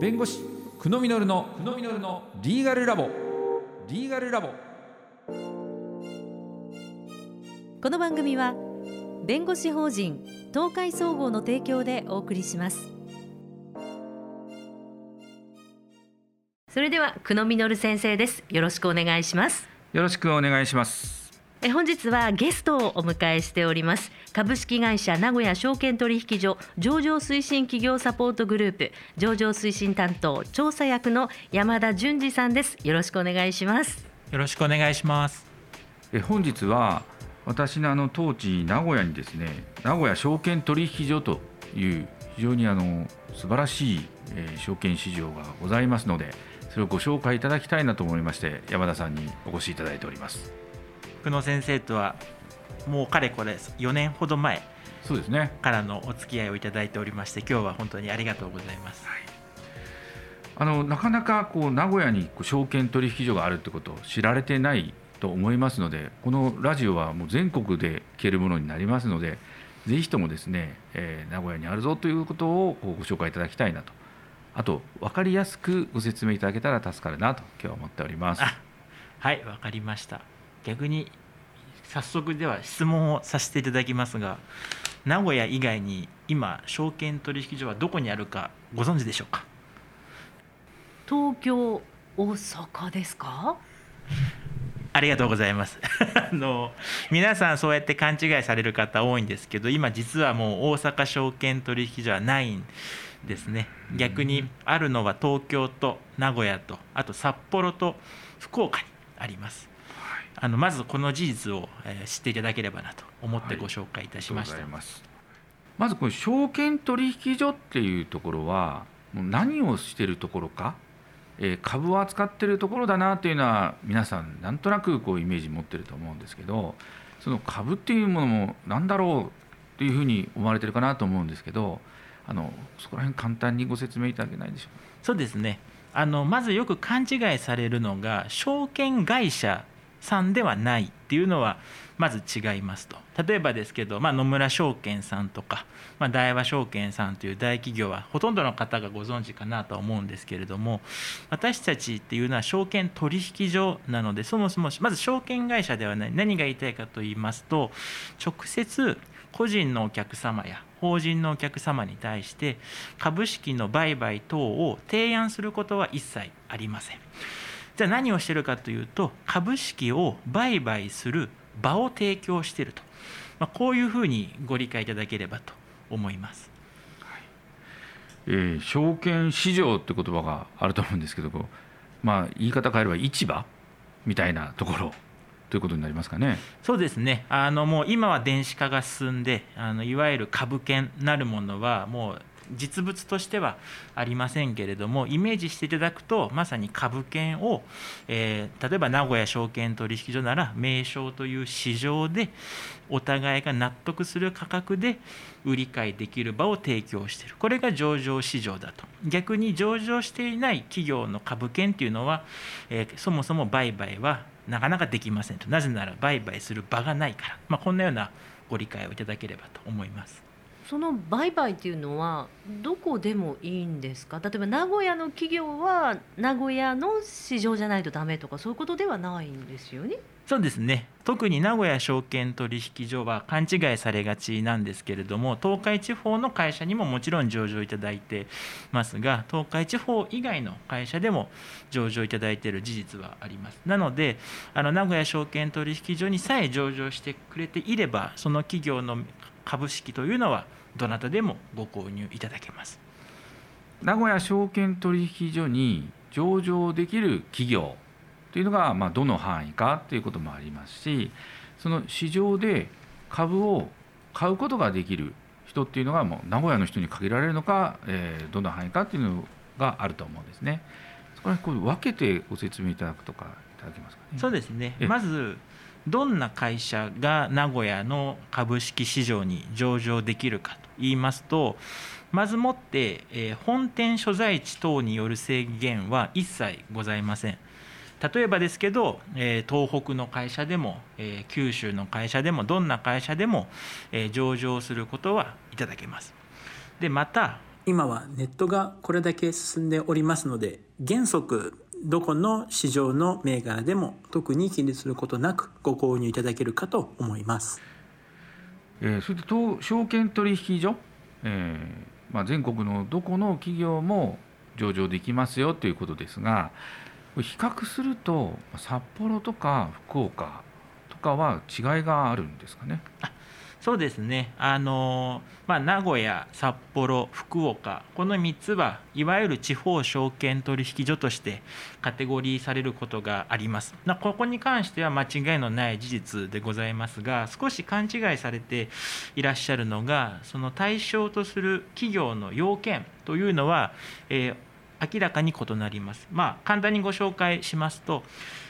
弁護士久野実の久野実のリーガルラボ。リーガルラボ。この番組は弁護士法人東海総合の提供でお送りします。それでは久野実先生です。よろしくお願いします。よろしくお願いしますえ本日はゲストをお迎えしております。株式会社名古屋証券取引所上場推進企業サポートグループ上場推進担当調査役の山田淳二さんです。よろしくお願いします。よろしくお願いします。え本日は私のあの当地名古屋にですね名古屋証券取引所という非常にあの素晴らしい、えー、証券市場がございますのでそれをご紹介いただきたいなと思いまして山田さんにお越しいただいております久野先生とはもうかれこれ4年ほど前そうですねからのお付き合いをいただいておりまして今日は本当にありがとうございます、はい、あのなかなかこう名古屋に証券取引所があるってことを知られてないと思いますのでこのラジオはもう全国で聞けるものになりますのでぜひともですね、えー、名古屋にあるぞということをご紹介いただきたいなとあと分かりやすくご説明いただけたら助かるなと今日は思っておりますはい分かりました逆に早速では質問をさせていただきますが名古屋以外に今証券取引所はどこにあるかご存知でしょうか？東京大阪ですか？ありがとうございます。あの皆さんそうやって勘違いされる方多いんですけど今実はもう大阪証券取引所はないんですね。逆にあるのは東京と名古屋とあと札幌と福岡にありますあのまずこの事実を、え知っていただければなと思ってご紹介いたしました、はい、まずこの証券取引所っていうところはもう何をしてるところか、えー、株を扱ってるところだなというのは皆さんなんとなくこうイメージ持ってると思うんですけどその株っていうものも何だろうというふうに思われてるかなと思うんですけどあのそこら辺簡単にご説明いただけないでしょうか？そうですね。あのまずよく勘違いされるのが証券会社さんではないっていうのはまず違いますと例えばですけど、まあ、野村証券さんとか、まあ、大和証券さんという大企業はほとんどの方がご存知かなとは思うんですけれども私たちっていうのは証券取引所なのでそもそもまず証券会社ではない何が言いたいかと言いますと直接個人のお客様や法人のお客様に対して株式の売買等を提案することは一切ありません。じゃあ何をしてるかというと株式を売買する場を提供していると、まあ、こういうふうにご理解いただければと思います。はいえー、証券市場って言葉があると思うんですけどまあ、言い方変えれば市場みたいなところということになりますかね。そうですね。あのもう今は電子化が進んで、あのいわゆる株券なるものはもう実物としてはありませんけれどもイメージしていただくとまさに株券を、えー、例えば名古屋証券取引所なら名称という市場でお互いが納得する価格で売り買いできる場を提供している。これが上場市場だと。逆に上場していない企業の株券っていうのは、えー、そもそも売買はなかなかできませんと。なぜなら売買する場がないから、まあ、こんなようなご理解をいただければと思います。その売買っていうのはどこでもいいんですか？例えば名古屋の企業は名古屋の市場じゃないとダメとかそういうことではないんですよね？そうですね。特に名古屋証券取引所は勘違いされがちなんですけれども東海地方の会社にももちろん上場いただいてますが東海地方以外の会社でも上場いただいている事実はあります。なのであの名古屋証券取引所にさえ上場してくれていればその企業の株式というのはどなたでもご購入いただけます名古屋証券取引所に上場できる企業というのが、まあ、どの範囲かということもありますしその市場で株を買うことができる人っていうのがもう名古屋の人に限られるのか、えー、どの範囲かっていうのがあると思うんですね。そこらこう分けてご説明いただくとかいただけますかね。そうですね。まずどんな会社が名古屋の株式市場に上場できるかと言いますとまずもって、え本店所在地等による制限は一切ございません。例えばですけど、え東北の会社でも、え九州の会社でもどんな会社でも、え上場することはいただけます。でまた今はネットがこれだけ進んでおりますので原則どこの市場の銘柄でも特に気にすることなくご購入いただけるかと思います。えー、それと証券取引所、えーまあ、全国のどこの企業も上場できますよということですが比較すると札幌とか福岡とかは違いがあるんですかね。そうですねあの、まあ、名古屋札幌福岡この3つはいわゆる地方証券取引所としてカテゴリーされることがありますここに関しては間違いのない事実でございますが少し勘違いされていらっしゃるのがその対象とする企業の要件というのは、えー明らかに異なります。まあ、簡単にご紹介しますと、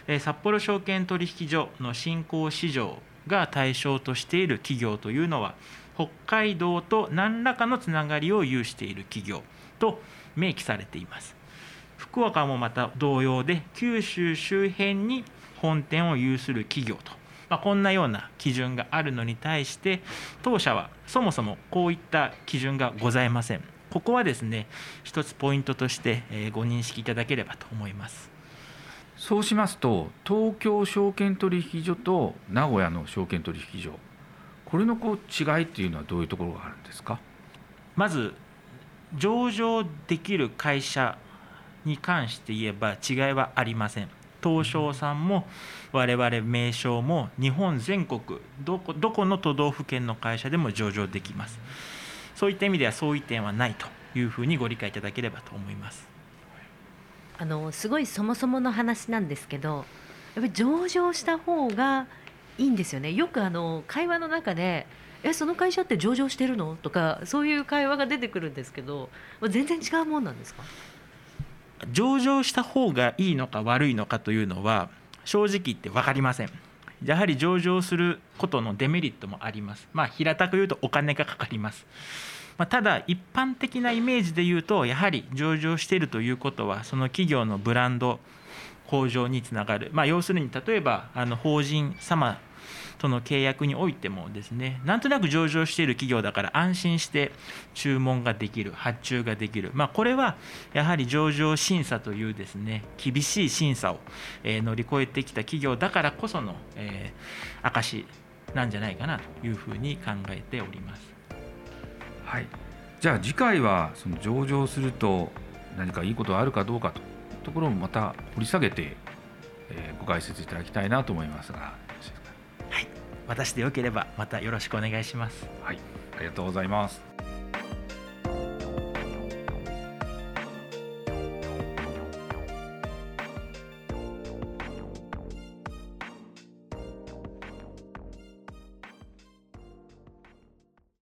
え札幌証券取引所の新興市場が対象としている企業というのは北海道と何らかのつながりを有している企業と明記されています。福岡もまた同様で九州周辺に本店を有する企業と、まあ、こんなような基準があるのに対して当社はそもそもこういった基準がございません。ここはですね一つポイントとしてご認識いただければと思います。そうしますと東京証券取引所と名古屋の証券取引所これのこう違いっていうのはどういうところがあるんですか？まず上場できる会社に関して言えば違いはありません。東証さんも我々名称も日本全国どこどこの都道府県の会社でも上場できます。そういった意味では相違点はないというふうにご理解いただければと思います。あのすごいそもそもの話なんですけどやっぱり上場した方がいいんですよね。よくあの会話の中で「えその会社って上場してるの?」とかそういう会話が出てくるんですけど全然違うもんなんですか？上場した方がいいのか悪いのかというのは正直言って分かりません。やはり上場することのデメリットもあります。まあ平たく言うとお金がかかります。まあ、ただ一般的なイメージで言うとやはり上場しているということはその企業のブランド向上につながる、まあ、要するに例えばあの法人様との契約においてもですねなんとなく上場している企業だから安心して注文ができる発注ができる、まあ、これはやはり上場審査というですね厳しい審査を、え乗り越えてきた企業だからこその、えー、証なんじゃないかなというふうに考えております。はい、じゃあ次回はその上場すると何かいいことがあるかどうかというところもまた掘り下げて、えー、ご解説いただきたいなと思いますがはい。私でよければまたよろしくお願いします。はい。ありがとうございます